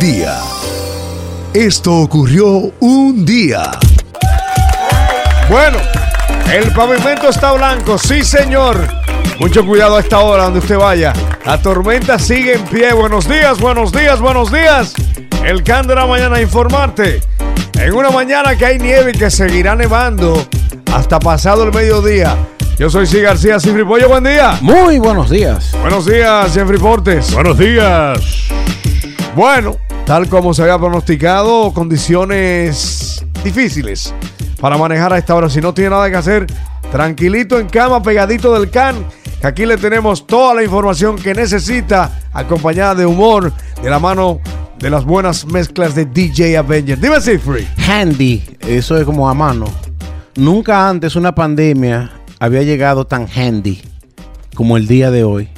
día. Esto ocurrió un día. Bueno, el pavimento está blanco, sí señor. Mucho cuidado a esta hora donde usted vaya. La tormenta sigue en pie. Buenos días, buenos días, buenos días. El can de la mañana a informarte. En una mañana que hay nieve y que seguirá nevando hasta pasado el mediodía. Yo soy C. García Pollo, buen día. Muy buenos días. Buenos días, Jeffrey Portes. Buenos días. Bueno, tal como se había pronosticado, condiciones difíciles para manejar a esta hora. Si no tiene nada que hacer, tranquilito en cama, pegadito del can. Que aquí le tenemos toda la información que necesita, acompañada de humor, de la mano de las buenas mezclas de DJ Avenger. Dime free. Handy, eso es como a mano. Nunca antes una pandemia había llegado tan handy como el día de hoy.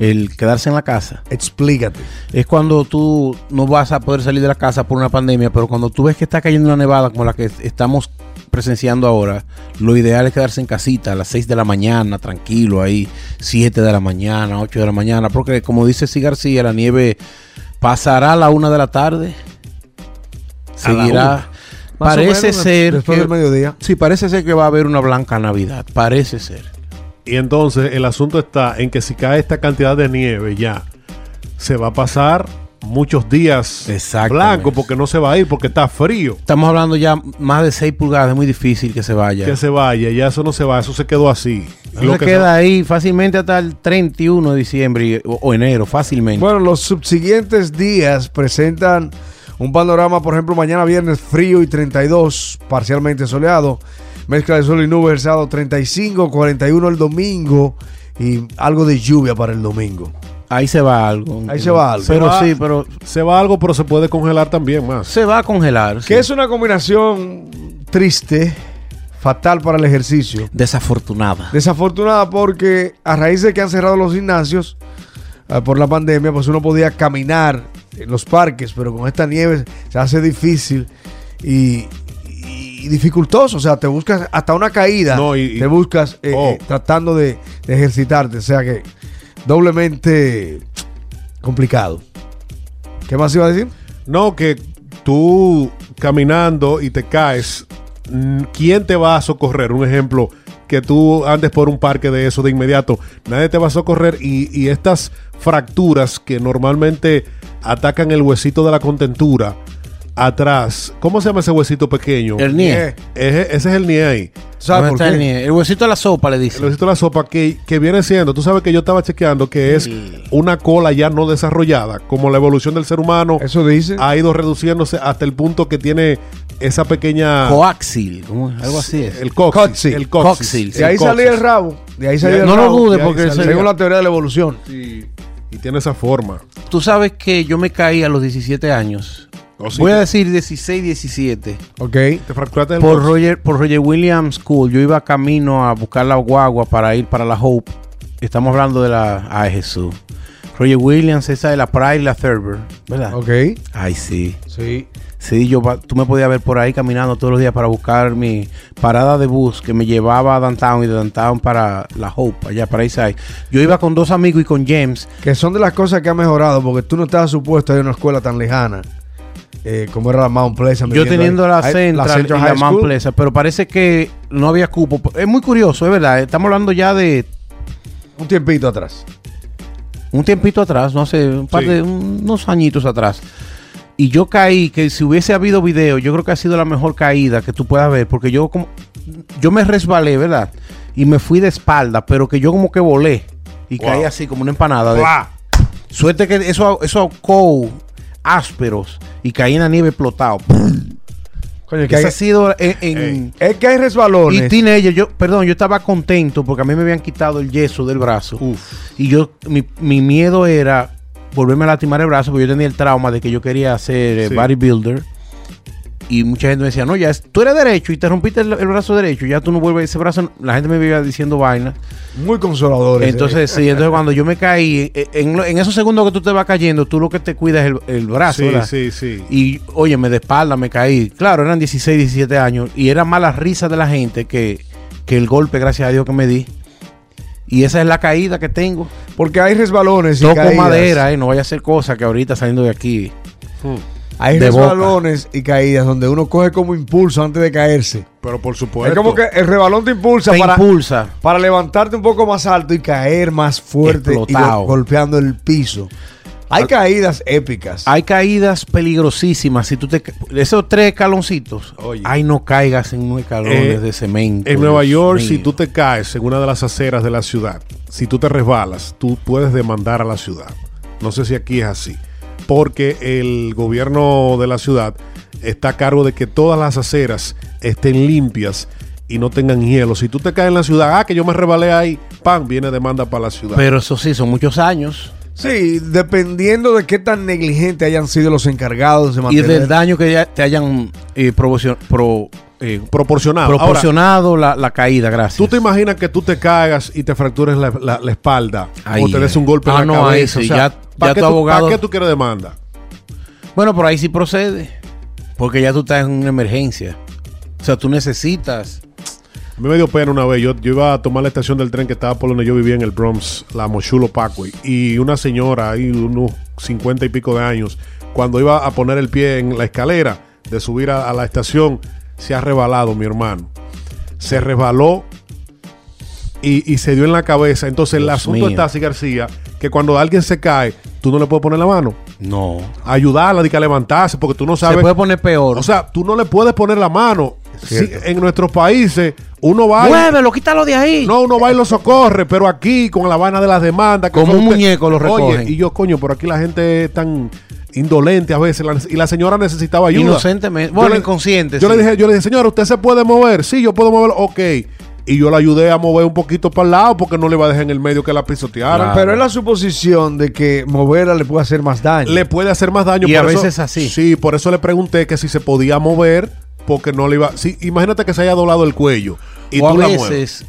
El quedarse en la casa. Explícate. Es cuando tú no vas a poder salir de la casa por una pandemia, pero cuando tú ves que está cayendo una nevada como la que estamos presenciando ahora, lo ideal es quedarse en casita a las 6 de la mañana, tranquilo ahí, 7 de la mañana, 8 de la mañana, porque como dice Si García, la nieve pasará a la 1 de la tarde, seguirá. Parece ser después que, del mediodía. Sí, parece ser que va a haber una blanca Navidad, parece ser. Y entonces el asunto está en que si cae esta cantidad de nieve ya, se va a pasar muchos días blanco porque no se va a ir porque está frío. Estamos hablando ya más de 6 pulgadas, es muy difícil que se vaya. Que se vaya, ya eso no se va, eso se quedó así. Eso Lo se que queda ahí fácilmente hasta el 31 de diciembre y- o, o enero, fácilmente. Bueno, los subsiguientes días presentan un panorama, por ejemplo, mañana viernes frío y 32, parcialmente soleado. Mezcla de sol y nubes el sábado 35, 41 el domingo y algo de lluvia para el domingo. ahí se va algo. Ahí se va algo. Pero Se va- sí, pero Se va algo, pero se puede congelar también más. se va a congelar. sí. Que es una combinación triste, fatal para el ejercicio. Desafortunada. Desafortunada porque a raíz de que han cerrado los gimnasios ah, por la pandemia, pues uno podía caminar en los parques, pero con esta nieve se hace difícil y, y dificultoso. O sea, te buscas hasta una caída, No, y- te buscas eh, Oh. eh, tratando de, de ejercitarte. O sea que doblemente complicado. ¿Qué más iba a decir? No, que tú caminando y te caes, mm, ¿quién te va a socorrer? Un ejemplo, que tú andes por un parque de eso de inmediato, nadie te va a socorrer y, y estas fracturas que normalmente atacan el huesito de la contentura atrás, ¿cómo se llama ese huesito pequeño? El nie. Ese, ese es el nie. ¿Sabes ¿Dónde por está qué? el nie? El huesito de la sopa le El dice. huesito de la sopa que, que viene siendo, tú sabes que yo estaba chequeando que es una cola ya no desarrollada, como la evolución del ser humano Eso dice. ha ido reduciéndose hasta el punto que tiene esa pequeña Coaxil, algo así es. el coxis, Coxis. el coxis, Coxis. de ahí el salía el rabo. De ahí salía el No lo rabo. dude de ahí porque. Según la teoría de la evolución. Sí, y tiene esa forma. tú sabes que yo me caí a los 17 años. Oh, sí. Voy a decir 16, 17. Ok. Te fracturaste el Por. Roger, por Roger Williams School. Yo iba camino a buscar la guagua para ir para la Hope. Estamos hablando de la. Ay, Jesús. Roger Williams, esa de la Pride y la Thurber, ¿verdad? Ok. Ay, sí. Sí. Sí, yo, tú me podías ver por ahí caminando todos los días para buscar mi parada de bus que me llevaba a Downtown y de Downtown para la Hope, allá para Eastside. Yo iba con dos amigos y con James. Que son de las cosas que han mejorado, porque tú no estabas supuesto a ir a una escuela tan lejana eh, como era la Mount Pleasant. Yo teniendo ahí. la Central, Central y la Mount. Pleasant, pero parece que no había cupo. Es muy curioso, es verdad. Estamos hablando ya de Un tiempito atrás. un tiempito atrás, no sé, un par Sí. de unos añitos atrás. Y yo caí, que si hubiese habido video, yo creo que ha sido la mejor caída que tú puedas ver, porque yo como yo me resbalé, ¿verdad? Y me fui de espalda, pero que yo como que volé y Wow. caí así como una empanada. de-. Suerte que eso eso ahorcó ásperos y caí en la nieve explotado. Coño, que Ese hay, ha sido en, en- es que hay y resbalones. teenager, yo, perdón, yo estaba contento porque a mí me habían quitado el yeso del brazo. Uf. Y yo, mi, mi miedo era volverme a lastimar el brazo, porque yo tenía el trauma de que yo quería ser eh, Sí. bodybuilder. Y mucha gente me decía, no, ya es- tú eres derecho y te rompiste el, el brazo derecho, ya tú no vuelves ese brazo. La gente me iba diciendo vainas. Muy consoladores. eh. Entonces, sí, entonces cuando yo me caí, eh, en, lo- en esos segundos que tú te vas cayendo, tú lo que te cuidas es el, el brazo, Sí, ¿verdad? sí, sí. Y, oye, me de espalda me caí. Claro, eran 16, 17 años. Y era más la risa de la gente que, que el golpe, gracias a Dios, que me di. Y esa es la caída que tengo. Porque hay resbalones y Toco caídas. madera, eh, no vaya a ser cosa que ahorita saliendo de aquí. Hay De boca. resbalones y caídas donde uno coge como impulso antes de caerse. Pero por supuesto. Es como que el rebalón te impulsa Te para, impulsa. para levantarte un poco más alto y caer más fuerte y Explotado. golpeando el piso. Hay caídas épicas. Hay caídas peligrosísimas. Si tú te esos tres escaloncitos, Oye. ay no caigas en unos escalones Eh, de cemento. En Nueva Dios York, mío. si tú te caes en una de las aceras de la ciudad, si tú te resbalas, tú puedes demandar a la ciudad. No sé si aquí es así. Porque el gobierno de la ciudad está a cargo de que todas las aceras estén limpias y no tengan hielo. Si tú te caes en la ciudad, ah, que yo me rebalé ahí, pan, viene demanda para la ciudad. Pero eso sí, son muchos años. Sí, dependiendo de qué tan negligentes hayan sido los encargados de Y mantener. del daño que ya te hayan eh, proporcion- pro- eh, Proporcionado. Ahora, proporcionado la, la caída, gracias. ¿Tú te imaginas que tú te caigas y te fractures la, la- la espalda Ay, o te des un golpe ah, en la no, ahí cabeza? sí, O sea, ya- ¿para qué abogado- ¿Para qué tú quieres demanda? Bueno, por ahí sí procede. Porque ya tú estás en una emergencia. O sea, tú necesitas. A mí me dio pena una vez. Yo, yo iba a tomar la estación del tren que estaba por donde yo vivía en el Bronx, la Mochulo Parkway. Y una señora, ahí unos cincuenta y pico de años, cuando iba a poner el pie en la escalera de subir a, a la estación, se ha rebalado, mi hermano. Se resbaló y, y se dio en la cabeza. Entonces, el asunto mío. está así, García, que cuando alguien se cae, tú no le puedes poner la mano. No. Ayudarla, de que a levantarse, porque tú no sabes. Se puede poner peor. O sea, tú no le puedes poner la mano. Sí, en nuestros países, uno va y- muévelo, quítalo de ahí. no, uno va y lo socorre, pero aquí con la vaina de las demandas. que Como un muñeco lo recogen. Oye, y yo, coño, por aquí la gente es tan indolente a veces. la- y la señora necesitaba ayuda. Inocentemente. Yo Bueno, le- inconsciente. Yo sí. le dije, yo le dije, señora, ¿usted se puede mover? Sí, yo puedo mover. Ok. Y yo la ayudé a mover un poquito para el lado porque no le iba a dejar en el medio que la pisotearan. Claro. Pero es la suposición de que moverla le puede hacer más daño. Le puede hacer más daño. Y por a eso- veces así. Sí, por eso le pregunté que si se podía mover porque no le iba... Sí, imagínate que se haya doblado el cuello y o a la veces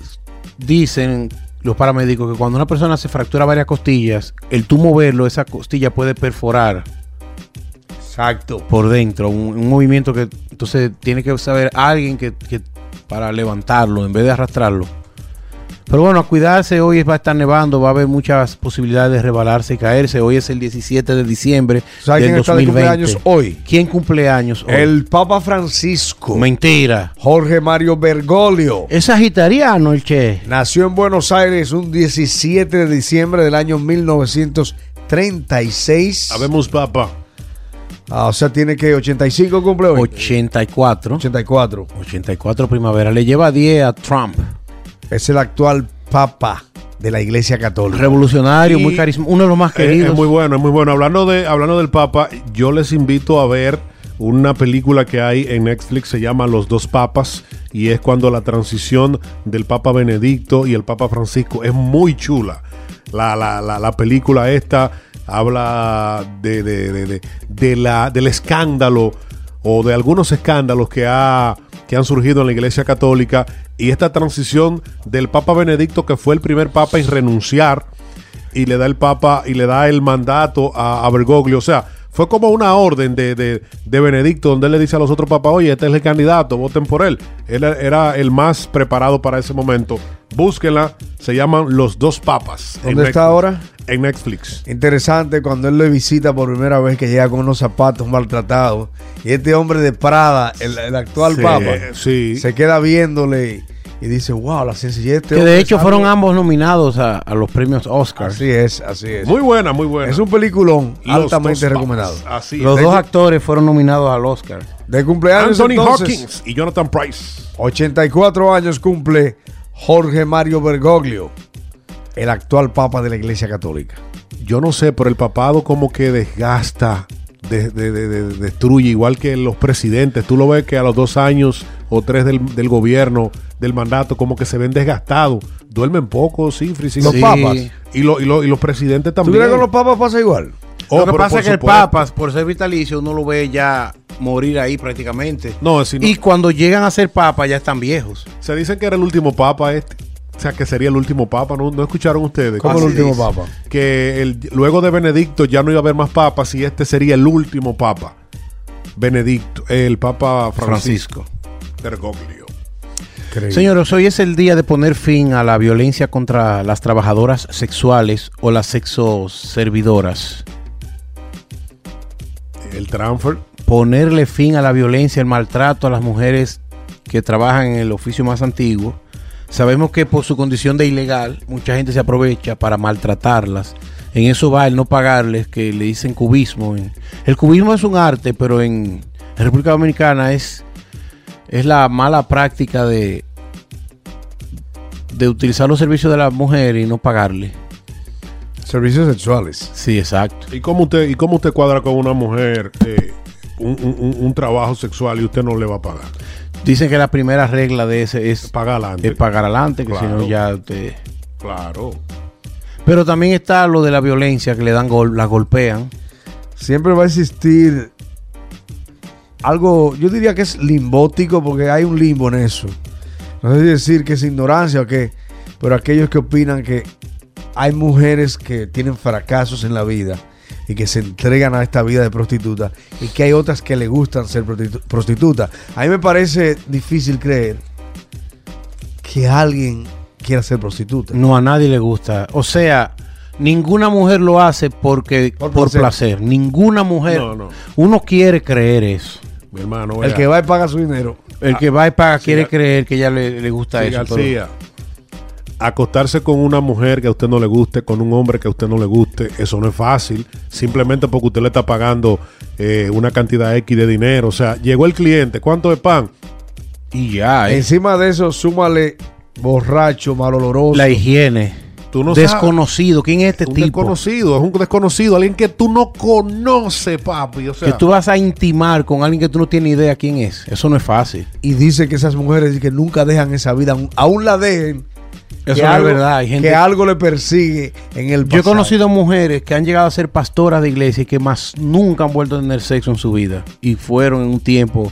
dicen los paramédicos que cuando una persona se fractura varias costillas, el tú moverlo, esa costilla puede perforar Exacto. por dentro. Un, un movimiento que entonces tiene que saber alguien que, que para levantarlo en vez de arrastrarlo. Pero bueno, a cuidarse, hoy va a estar nevando, va a haber muchas posibilidades de rebalarse y caerse. Hoy es el 17 de diciembre ¿Sabes del quién está de 2020. cumpleaños hoy? ¿Quién cumple años hoy? El Papa Francisco. Mentira. Jorge Mario Bergoglio. Es sagitariano el che. Nació en Buenos Aires un 17 de diciembre del año 1936. Sabemos, papá. Ah, o sea, tiene que 85 cumple hoy. 84. 84. 84 primavera. Le lleva 10 a Trump. Es el actual Papa de la Iglesia Católica. Revolucionario, Y- muy carismático. Uno de los más Es, queridos. es muy bueno, es muy bueno. Hablando, de, hablando del Papa, yo les invito a ver una película que hay en Netflix, se llama Los dos Papas, y es cuando la transición del Papa Benedicto y el Papa Francisco es muy chula. La, la, la, la película esta habla de, de- de- de- la, del escándalo o de algunos escándalos que, ha, que han surgido en la Iglesia Católica y esta transición del Papa Benedicto, que fue el primer Papa en renunciar y le da el Papa y le da el mandato a, a Bergoglio. O sea, fue como una orden de, de- de Benedicto donde él le dice a los otros papas, oye, este es el candidato, voten por él. Él era el más preparado para ese momento. Búsquenla, se llaman Los Dos Papas. ¿Dónde está ahora? En Netflix. Interesante cuando él le visita por primera vez que llega con unos zapatos maltratados. Y este hombre de Prada, el, el actual Sí, Papa, sí. se queda viéndole y dice, wow, la sencillez de este que de hecho algo-". fueron ambos nominados a, a los premios Oscar. Así es, así es. Muy buena, muy buena. es un peliculón Los altamente recomendado. Así Los dos actores fueron nominados al Oscar. De cumpleaños Anthony entonces, Hawkins y Jonathan Price. 84 años cumple Jorge Mario Bergoglio, el actual Papa de la Iglesia Católica. yo no sé, pero el papado como que desgasta, de- de- de- de- destruye, igual que los presidentes. Tú lo ves que a los dos años o tres del, del gobierno, del mandato, como que se ven desgastados. Duermen poco, sí, Frisi. Los Sí. papas. Y, lo- y lo- y los presidentes ¿Tú también. crees que con los papas pasa igual? Oh, Lo que pasa es que el supuesto. Papa, por ser vitalicio, uno lo ve ya morir ahí prácticamente. No, Y cuando llegan a ser Papa ya están viejos. se dicen que era el último papa este. O sea, que sería el último papa. ¿No, ¿No escucharon ustedes? ¿Cómo Así el último dice. papa? Que el, luego de Benedicto ya no iba a haber más papas y este sería el último papa. Benedicto, el papa Francisco. Bergoglio. Señores, hoy es el día de poner fin a la violencia contra las trabajadoras sexuales o las sexoservidoras. el transfer. ponerle fin a la violencia, el maltrato a las mujeres que trabajan en el oficio más antiguo. Sabemos que por su condición de ilegal, mucha gente se aprovecha para maltratarlas. En eso va el no pagarles, que le dicen cubismo. El cubismo es un arte, pero en República Dominicana es, es la mala práctica de, de utilizar los servicios de la mujer y no pagarle. Servicios sexuales. Sí, exacto. ¿Y cómo usted, y cómo usted cuadra con una mujer eh, un, un- un- un trabajo sexual y usted no le va a pagar? Dicen que la primera regla de ese es, Paga adelante. es pagar adelante, que si Claro. no ya te... Claro. Pero también está lo de la violencia, que le dan gol, la golpean. Siempre va a existir algo, yo diría que es limbótico porque hay un limbo en eso. No sé si decir que es ignorancia o qué, pero aquellos que opinan que hay mujeres que tienen fracasos en la vida y que se entregan a esta vida de prostituta y que hay otras que le gustan ser prostitu- prostitutas. A mí me parece difícil creer que alguien quiera ser prostituta. No a nadie le gusta. O sea, ninguna mujer lo hace porque Por por, placer. placer. Ninguna mujer. No, no. Uno quiere creer eso. Mi hermano, El que va y paga su dinero. El que va y paga quiere creer que ya le, le gusta Sí, eso. pero- acostarse con una mujer que a usted no le guste, con un hombre que a usted no le guste, eso no es fácil. Simplemente porque usted le está pagando eh, una cantidad X de dinero. O sea, llegó el cliente, ¿cuánto es pan? y ya, ¿eh? Encima de eso, súmale borracho, maloloroso. la higiene. Tú no Desconocido. ¿Quién es este un tipo? desconocido, es un desconocido, alguien que tú no conoces, papi. O sea, Que tú vas a intimar con alguien que tú no tienes idea quién es. Eso no es fácil. y dice que esas mujeres que nunca dejan esa vida, aún- aún la dejen. Eso que no algo, es verdad. Hay gente, que algo le persigue en el Yo he pasado. conocido mujeres que han llegado a ser pastoras de iglesia y que más nunca han vuelto a tener sexo en su vida. Y fueron en un tiempo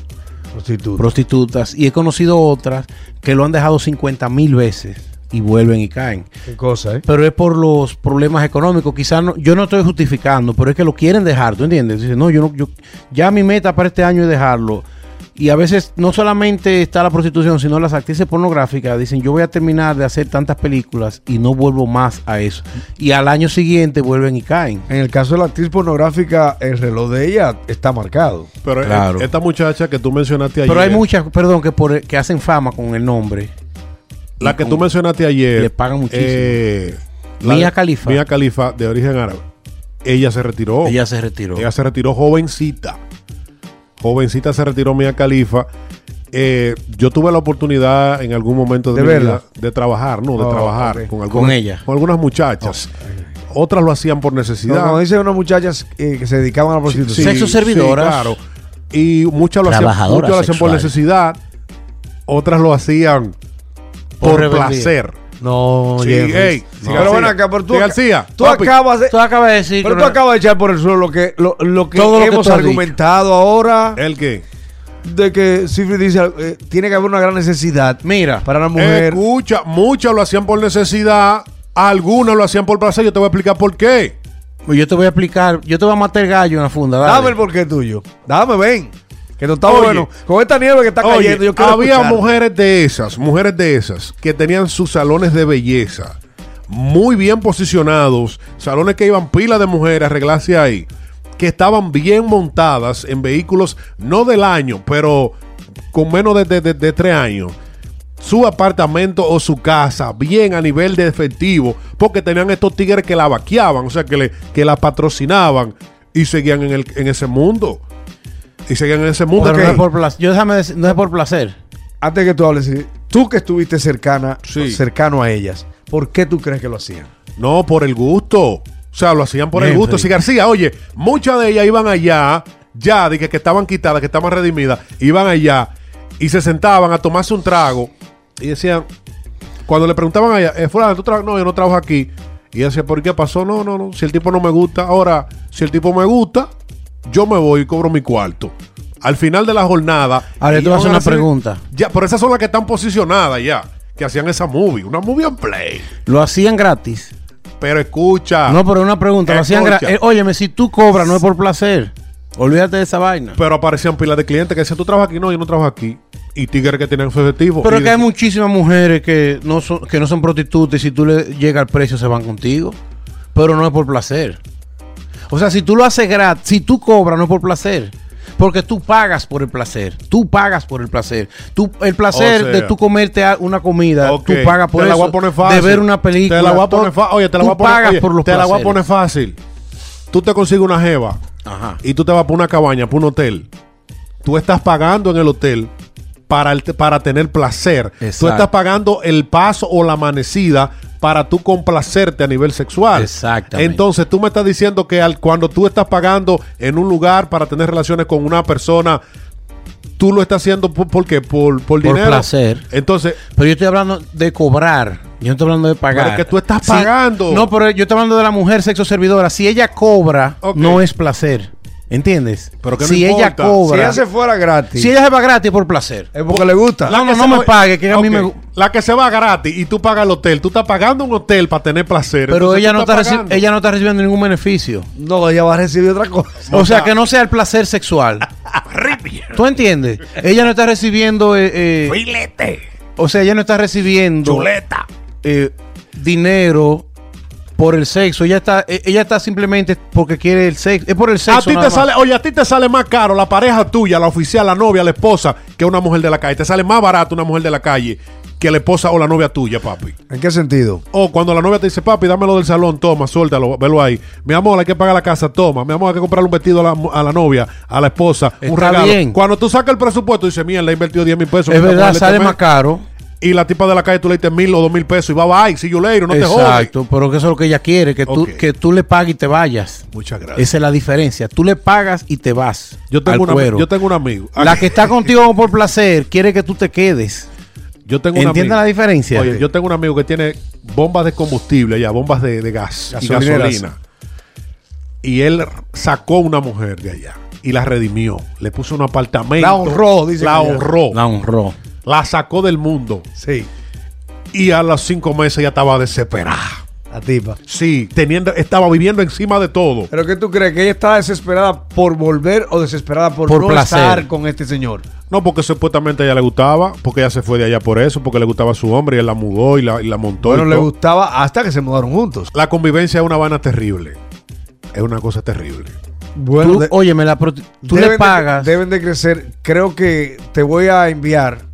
prostitutas. prostitutas. Y he conocido otras que lo han dejado 50 mil veces y vuelven y caen. Qué cosa, ¿eh? Pero es por los problemas económicos. Quizás no, yo no estoy justificando, pero es que lo quieren dejar, ¿tú entiendes? Dicen, no, yo no, yo, ya mi meta para este año es dejarlo. Y a veces no solamente está la prostitución, sino las actrices pornográficas dicen, yo voy a terminar de hacer tantas películas y no vuelvo más a eso. Y al año siguiente vuelven y caen. En el caso de la actriz pornográfica, el reloj de ella está marcado. pero eh, Claro. esta muchacha que tú mencionaste ayer, Pero hay muchas, perdón, que, por, que hacen fama con el nombre. la que con- tú mencionaste ayer, Le pagan muchísimo. eh, Mia la- Khalifa. Mia Khalifa, de origen árabe. Ella se retiró. Ella se retiró. Ella se retiró jovencita. Jovencita se retiró Mia Khalifa. Eh, yo tuve la oportunidad en algún momento de, ¿De mi verla? vida de trabajar, no, de Oh, trabajar con, Con algunas, ella. con algunas muchachas. Otras lo hacían por No, necesidad. Como dicen unas muchachas eh, que se dedicaban a la prostitución. Sexo servidoras. claro. Y muchas lo hacían, muchas lo hacían por necesidad. Otras lo hacían Por placer. No, Sí, Jeffries. ey, No. sí, Pero ven acá, pero tú, García, tú papi. acabas de... Tú acabas de decir Pero tú acabas de echar por el suelo lo que, lo, lo que Todo lo que hemos argumentado ahora ¿El qué? de que Cifri dice eh, tiene que haber una gran necesidad Mira, para una mujer. Escucha, muchas lo hacían por necesidad. Algunas lo hacían por placer. Yo te voy a explicar por qué. pues yo te voy a explicar, yo te voy a matar el gallo en la funda. dale. Dame el porqué tuyo. Dame, ven. Que no está Oye. bueno. Con esta nieve que está Oye, cayendo, yo quiero había escuchar. mujeres de esas, mujeres de esas, que tenían sus salones de belleza muy bien posicionados, salones que iban pila de mujeres a arreglarse ahí, que estaban bien montadas en vehículos, no del año, pero con menos de, de- de- de tres años. Su apartamento o su casa, bien a nivel de efectivo, porque tenían estos tigres que la vaqueaban, o sea, que, le, que la patrocinaban y seguían en, el, en ese mundo. Y seguían en ese mundo. Pero no es por placer. Yo déjame decir, no es por placer. Antes que tú hables, tú que estuviste cercana, Sí. cercano a ellas, ¿por qué tú crees que lo hacían? No, por el gusto. O sea, lo hacían por el gusto. sí. Si García, oye, muchas de ellas iban allá, ya, de que, que estaban quitadas, que estaban redimidas, iban allá y se sentaban a tomarse un trago y decían, cuando le preguntaban a ella, eh, fulano, ¿tú trabajas? No, yo no trabajo aquí. Y ella decía, ¿por qué pasó? No, no, no. Si el tipo no me gusta, ahora, si el tipo me gusta, yo me voy y cobro mi cuarto. Al final de la jornada. Ahora, te voy a hacer una hacer- pregunta. Ya, pero esas son las que están posicionadas ya, que hacían esa movie, una movie en play. Lo hacían gratis. Pero escucha. No, pero una pregunta. Lo hacían gratis. óyeme, si tú cobras, no es por placer. Olvídate de esa vaina. Pero aparecían pilas de clientes que decían, tú trabajas aquí, no, yo no trabajo aquí. Y tigres que tenían su objetivo. Pero es que hay muchísimas mujeres que no son, que no son prostitutas y si tú le llega al precio se van contigo. Pero no es por placer. O sea, si tú lo haces gratis, si tú cobras, no es por placer. Porque tú pagas por el placer. Tú pagas por el placer. Tú, el placer O sea. de tú comerte una comida, tú pagas por te la eso. voy a poner fácil. De ver una película. Te la voy a poner fácil. Oye, te la tú voy a poner, pagas oye, por los te la voy a poner fácil. Tú te consigues una jeva Ajá. y tú te vas para una cabaña, para un hotel. Tú estás pagando en el hotel para, el- para tener placer. Tú Exacto. estás pagando el paso o la amanecida para tú complacerte a nivel sexual. Exactamente. Entonces tú me estás diciendo que al, cuando tú estás pagando en un lugar para tener relaciones con una persona, tú lo estás haciendo por, ¿por qué? Por, por dinero. placer. Entonces, Pero yo estoy hablando de cobrar. Yo no estoy hablando de pagar. Pero es que tú estás pagando. No, pero yo estoy hablando de la mujer sexo servidora. Si ella cobra, no es placer. ¿Entiendes? Pero que no si ella importa. Si cobra. ella se fuera gratis, Si ella se va gratis por placer. es porque le gusta. No, no, que no se me va- pague, que a mí me- La que se va gratis y tú pagas el hotel. Tú estás pagando un hotel para tener placer. Pero entonces ella no, está ella no está recibiendo ningún beneficio. No, ella va a recibir otra cosa. O sea, que no sea el placer sexual. ¿Tú entiendes? Ella no está recibiendo. eh, eh, Filete, o sea, ella no está recibiendo chuleta. eh, dinero por el sexo. Ella está, eh, ella está simplemente porque quiere el sexo. Es por el sexo. A ti te más. sale, oye, a ti te sale más caro la pareja tuya, la oficial, la novia, la esposa, que una mujer de la calle. Te sale más barato una mujer de la calle que la esposa o la novia tuya, papi. ¿En qué sentido? O cuando la novia te dice, papi, dámelo del salón, toma, suéltalo, velo ahí. Mi amor, hay que pagar la casa, toma. Mi amor, hay que comprarle un vestido a la, a la novia, a la esposa, un regalo. bien. Cuando tú sacas el presupuesto, dices, mierda, le he invertido 10 mil pesos. Es verdad, le sale tomé". más caro. Y la tipa de la calle tú le diste mil o dos mil pesos y va, bye, si yo leiro, no te jodas. Exacto, pero que eso es lo que ella quiere, que, tú, que tú le pagues y te vayas. Muchas gracias. Esa es la diferencia. Tú le pagas y te vas. Yo tengo, al una, cuero. yo tengo un amigo. La que está contigo por placer quiere que tú te quedes. Yo tengo un ¿Entiendes amigo- la diferencia? Oye, yo tengo un amigo que tiene bombas de combustible allá, bombas de, de gas y Gasolineras. gasolina. Y él sacó una mujer de allá y la redimió. Le puso un apartamento. La honró, dice La ya. honró. La honró. La sacó del mundo. Sí, Y a los cinco meses ya estaba desesperada. la tipa. Sí, teniendo, estaba viviendo encima de todo. ¿Pero qué tú crees? ¿Que ella está desesperada por volver o desesperada por, Por no placer. estar con este señor? No, porque supuestamente a ella le gustaba, porque ella se fue de allá por eso, porque le gustaba su hombre y él la mudó y la, y la montó. Bueno, y le todo. gustaba hasta que se mudaron juntos. La convivencia es una vaina terrible. Es una cosa terrible. Bueno, Tú, de- óyeme, la tú le de- pagas. deben de crecer. Creo que te voy a enviar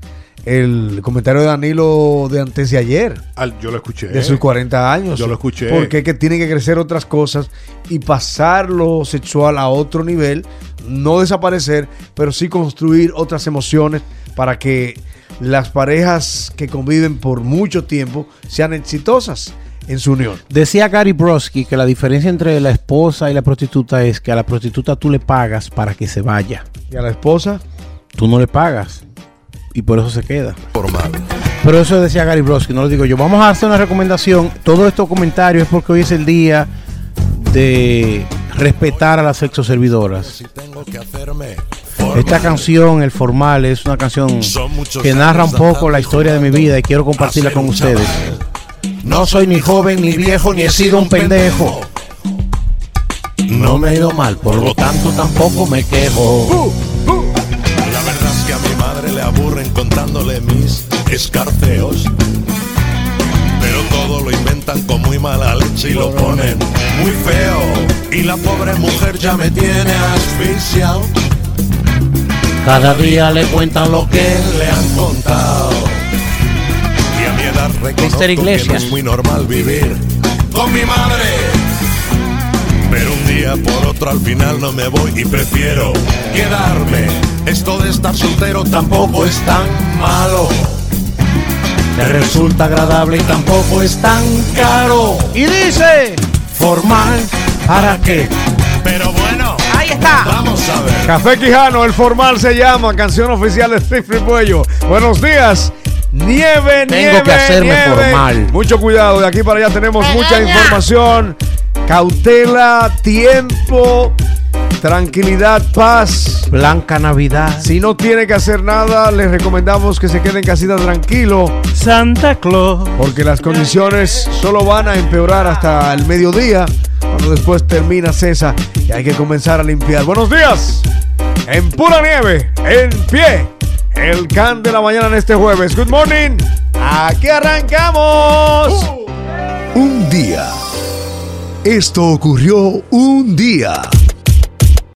el comentario de Danilo de antes de ayer. Al- yo lo escuché. de sus 40 años. Yo lo escuché. Porque es que tienen que crecer otras cosas y pasar lo sexual a otro nivel, no desaparecer, pero sí construir otras emociones para que las parejas que conviven por mucho tiempo sean exitosas en su unión. Decía Gary Broski que la diferencia entre la esposa y la prostituta es que a la prostituta tú le pagas para que se vaya. Y a la esposa, Tú no le pagas. Y por eso se queda. Formal. Pero eso decía Gary Broski, no lo digo yo. Vamos a hacer una recomendación. Todos estos comentarios es porque hoy es el día de respetar a las sexoservidoras. Esta canción, El Formal, es una canción que narra un poco la historia de mi vida y quiero compartirla con ustedes. No soy ni joven, ni viejo, ni he sido un pendejo. No me he ido mal, por lo tanto tampoco me quejo. Contándole mis escarceos. Pero todo lo inventan con muy mala leche y lo ponen muy feo. Y la pobre mujer ya me tiene asfixiado. Cada día le cuentan lo que le han contado. Y a mi edad reconozco que no es muy normal vivir con mi madre. Pero un día por otro al final no me voy y prefiero quedarme. Esto de estar soltero tampoco es tan malo. te resulta agradable y tampoco es tan caro. Y dice, formal, ¿para qué? Pero bueno, Ahí está. vamos a ver. Café Quijano, el formal se llama, canción oficial de Steve Fripuello. Buenos días. Nieve, Tengo nieve, que hacerme nieve. formal. Mucho cuidado, de aquí para allá tenemos mucha información. Cautela, tiempo, tranquilidad, paz. Blanca Navidad. Si no tiene que hacer nada, les recomendamos que se queden en casita tranquilo, Santa Claus. porque las condiciones solo van a empeorar hasta el mediodía, cuando después termina Cesa y hay que comenzar a limpiar. Buenos días, en pura nieve, en pie, el can de la mañana en este jueves. Good morning, aquí arrancamos. Un día Esto ocurrió un día.